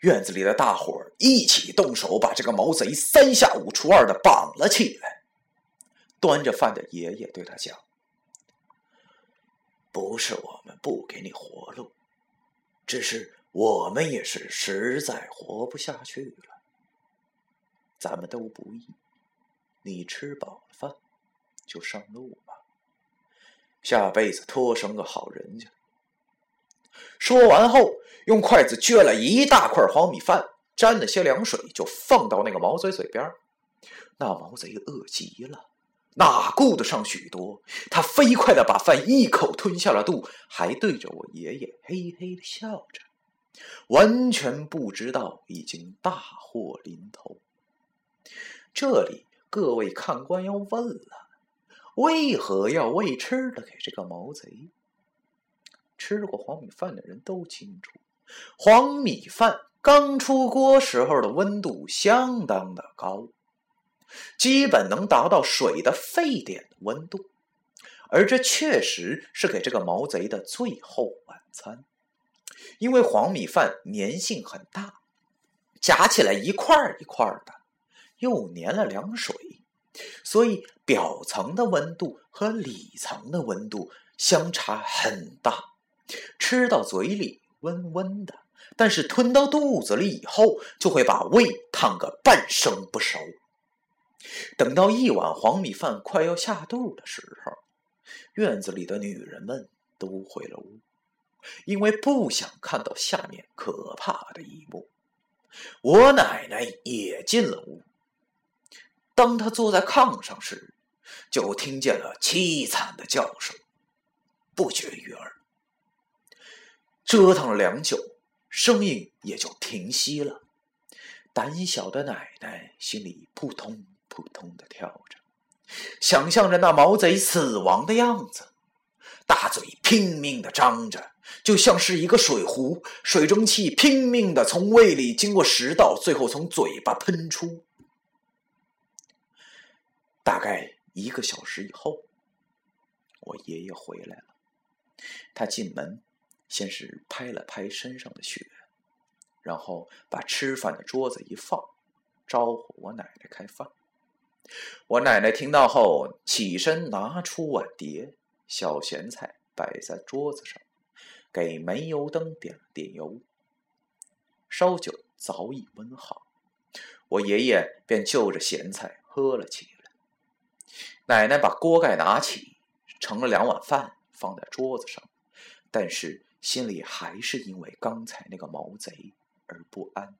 院子里的大伙儿一起动手，把这个毛贼三下五除二的绑了起来。端着饭的爷爷对他讲：“不是我们不给你活路，只是我们也是实在活不下去了。咱们都不易，你吃饱了饭就上路吧，下辈子托生个好人家。”说完后，用筷子撅了一大块黄米饭，沾了些凉水，就放到那个毛贼嘴边。那毛贼饿极了，哪顾得上许多？他飞快的把饭一口吞下了肚，还对着我爷爷嘿嘿的笑着，完全不知道已经大祸临头。这里各位看官要问了：为何要喂吃的给这个毛贼？吃过黄米饭的人都清楚，黄米饭刚出锅时候的温度相当的高，基本能达到水的沸点的温度，而这确实是给这个毛贼的最后晚餐。因为黄米饭粘性很大，夹起来一块一块的，又粘了凉水，所以表层的温度和里层的温度相差很大。吃到嘴里温温的，但是吞到肚子里以后，就会把胃烫个半生不熟。等到一碗黄米饭快要下肚的时候，院子里的女人们都回了屋，因为不想看到下面可怕的一幕。我奶奶也进了屋。当她坐在炕上时，就听见了凄惨的叫声，不绝于耳。折腾了良久，声音也就停息了。胆小的奶奶心里扑通扑通的跳着，想象着那毛贼死亡的样子，大嘴拼命的张着，就像是一个水壶，水蒸气拼命的从胃里经过食道，最后从嘴巴喷出。大概一个小时以后，我爷爷回来了，他进门。先是拍了拍身上的血，然后把吃饭的桌子一放，招呼我奶奶开饭。我奶奶听到后，起身拿出碗碟，小咸菜摆在桌子上，给煤油灯点了点油。烧酒早已温好，我爷爷便就着咸菜喝了起来。奶奶把锅盖拿起，盛了两碗饭放在桌子上，但是。心里还是因为刚才那个毛贼而不安。